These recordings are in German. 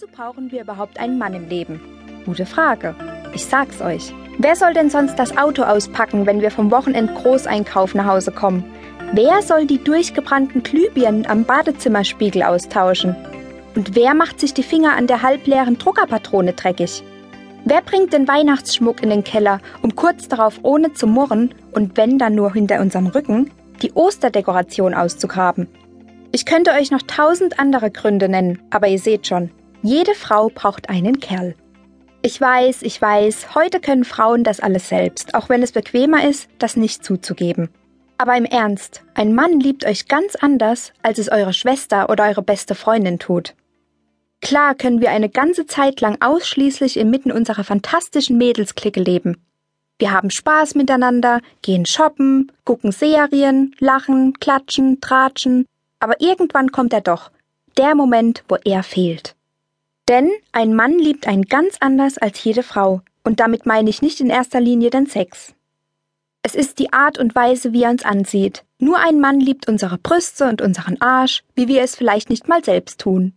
Wozu brauchen wir überhaupt einen Mann im Leben? Gute Frage. Ich sag's euch. Wer soll denn sonst das Auto auspacken, wenn wir vom Wochenend Großeinkauf nach Hause kommen? Wer soll die durchgebrannten Glühbirnen am Badezimmerspiegel austauschen? Und wer macht sich die Finger an der halbleeren Druckerpatrone dreckig? Wer bringt den Weihnachtsschmuck in den Keller, um kurz darauf ohne zu murren und wenn dann nur hinter unserem Rücken die Osterdekoration auszugraben? Ich könnte euch noch tausend andere Gründe nennen, aber ihr seht schon, jede Frau braucht einen Kerl. Ich weiß, ich weiß, heute können Frauen das alles selbst, auch wenn es bequemer ist, das nicht zuzugeben. Aber im Ernst, ein Mann liebt euch ganz anders, als es eure Schwester oder eure beste Freundin tut. Klar können wir eine ganze Zeit lang ausschließlich inmitten unserer fantastischen Mädelsklicke leben. Wir haben Spaß miteinander, gehen shoppen, gucken Serien, lachen, klatschen, tratschen, aber irgendwann kommt er doch, der Moment, wo er fehlt. Denn ein Mann liebt einen ganz anders als jede Frau, und damit meine ich nicht in erster Linie den Sex. Es ist die Art und Weise, wie er uns ansieht. Nur ein Mann liebt unsere Brüste und unseren Arsch, wie wir es vielleicht nicht mal selbst tun.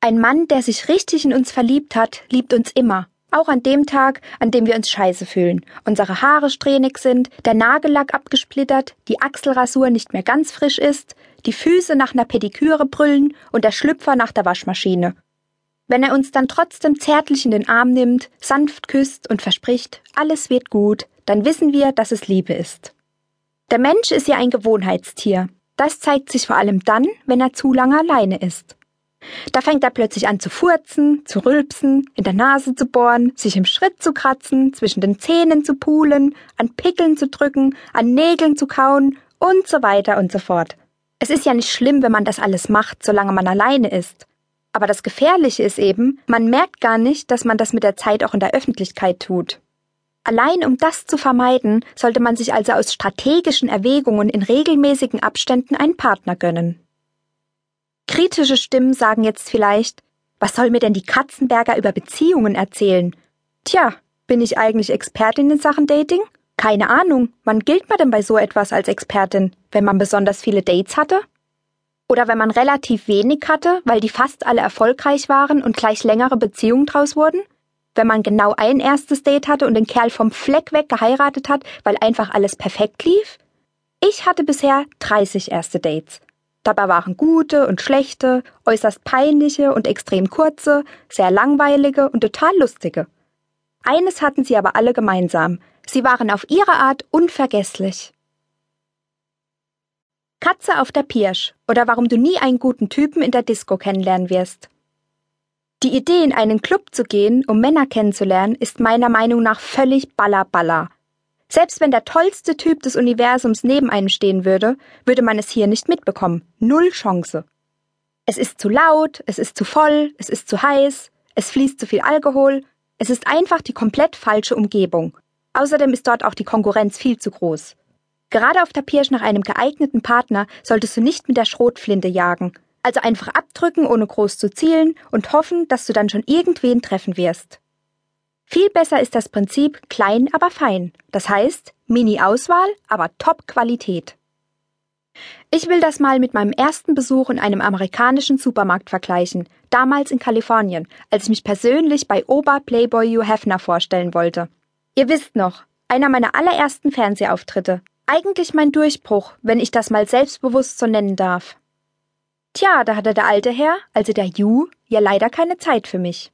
Ein Mann, der sich richtig in uns verliebt hat, liebt uns immer, auch an dem Tag, an dem wir uns scheiße fühlen, unsere Haare strähnig sind, der Nagellack abgesplittert, die Achselrasur nicht mehr ganz frisch ist, die Füße nach einer Pediküre brüllen und der Schlüpfer nach der Waschmaschine wenn er uns dann trotzdem zärtlich in den Arm nimmt, sanft küsst und verspricht, alles wird gut, dann wissen wir, dass es Liebe ist. Der Mensch ist ja ein Gewohnheitstier. Das zeigt sich vor allem dann, wenn er zu lange alleine ist. Da fängt er plötzlich an zu furzen, zu rülpsen, in der Nase zu bohren, sich im Schritt zu kratzen, zwischen den Zähnen zu pulen, an Pickeln zu drücken, an Nägeln zu kauen und so weiter und so fort. Es ist ja nicht schlimm, wenn man das alles macht, solange man alleine ist. Aber das Gefährliche ist eben, man merkt gar nicht, dass man das mit der Zeit auch in der Öffentlichkeit tut. Allein um das zu vermeiden, sollte man sich also aus strategischen Erwägungen in regelmäßigen Abständen einen Partner gönnen. Kritische Stimmen sagen jetzt vielleicht, was soll mir denn die Katzenberger über Beziehungen erzählen? Tja, bin ich eigentlich Expertin in Sachen Dating? Keine Ahnung, wann gilt man denn bei so etwas als Expertin, wenn man besonders viele Dates hatte? Oder wenn man relativ wenig hatte, weil die fast alle erfolgreich waren und gleich längere Beziehungen draus wurden? Wenn man genau ein erstes Date hatte und den Kerl vom Fleck weg geheiratet hat, weil einfach alles perfekt lief? Ich hatte bisher 30 erste Dates. Dabei waren gute und schlechte, äußerst peinliche und extrem kurze, sehr langweilige und total lustige. Eines hatten sie aber alle gemeinsam. Sie waren auf ihre Art unvergesslich. Katze auf der Pirsch oder warum du nie einen guten Typen in der Disco kennenlernen wirst. Die Idee, in einen Club zu gehen, um Männer kennenzulernen, ist meiner Meinung nach völlig balla. Selbst wenn der tollste Typ des Universums neben einem stehen würde, würde man es hier nicht mitbekommen. Null Chance. Es ist zu laut, es ist zu voll, es ist zu heiß, es fließt zu viel Alkohol, es ist einfach die komplett falsche Umgebung. Außerdem ist dort auch die Konkurrenz viel zu groß. Gerade auf der Pirsch nach einem geeigneten Partner solltest du nicht mit der Schrotflinte jagen. Also einfach abdrücken, ohne groß zu zielen und hoffen, dass du dann schon irgendwen treffen wirst. Viel besser ist das Prinzip klein, aber fein. Das heißt, Mini-Auswahl, aber Top-Qualität. Ich will das mal mit meinem ersten Besuch in einem amerikanischen Supermarkt vergleichen, damals in Kalifornien, als ich mich persönlich bei Ober Playboy Hugh Hefner vorstellen wollte. Ihr wisst noch, einer meiner allerersten Fernsehauftritte. Eigentlich mein Durchbruch, wenn ich das mal selbstbewusst so nennen darf. Tja, da hatte der alte Herr, also der Ju, ja leider keine Zeit für mich.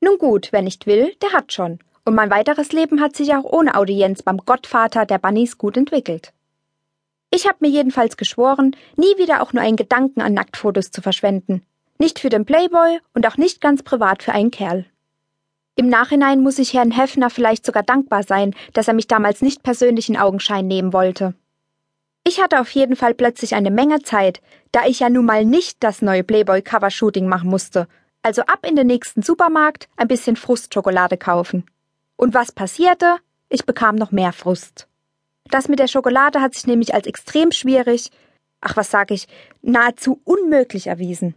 Nun gut, wer nicht will, der hat schon. Und mein weiteres Leben hat sich auch ohne Audienz beim Gottvater der Bunnies gut entwickelt. Ich habe mir jedenfalls geschworen, nie wieder auch nur einen Gedanken an Nacktfotos zu verschwenden. Nicht für den Playboy und auch nicht ganz privat für einen Kerl. Im Nachhinein muss ich Herrn Heffner vielleicht sogar dankbar sein, dass er mich damals nicht persönlich in Augenschein nehmen wollte. Ich hatte auf jeden Fall plötzlich eine Menge Zeit, da ich ja nun mal nicht das neue Playboy-Cover-Shooting machen musste. Also ab in den nächsten Supermarkt, ein bisschen Frustschokolade kaufen. Und was passierte? Ich bekam noch mehr Frust. Das mit der Schokolade hat sich nämlich als extrem schwierig, ach was sag ich, nahezu unmöglich erwiesen.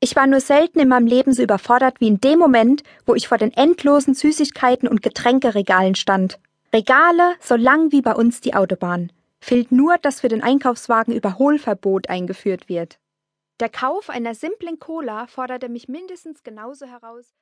Ich war nur selten in meinem Leben so überfordert wie in dem Moment, wo ich vor den endlosen Süßigkeiten und Getränkeregalen stand. Regale so lang wie bei uns die Autobahn. Fehlt nur, dass für den Einkaufswagen Überholverbot eingeführt wird. Der Kauf einer simplen Cola forderte mich mindestens genauso heraus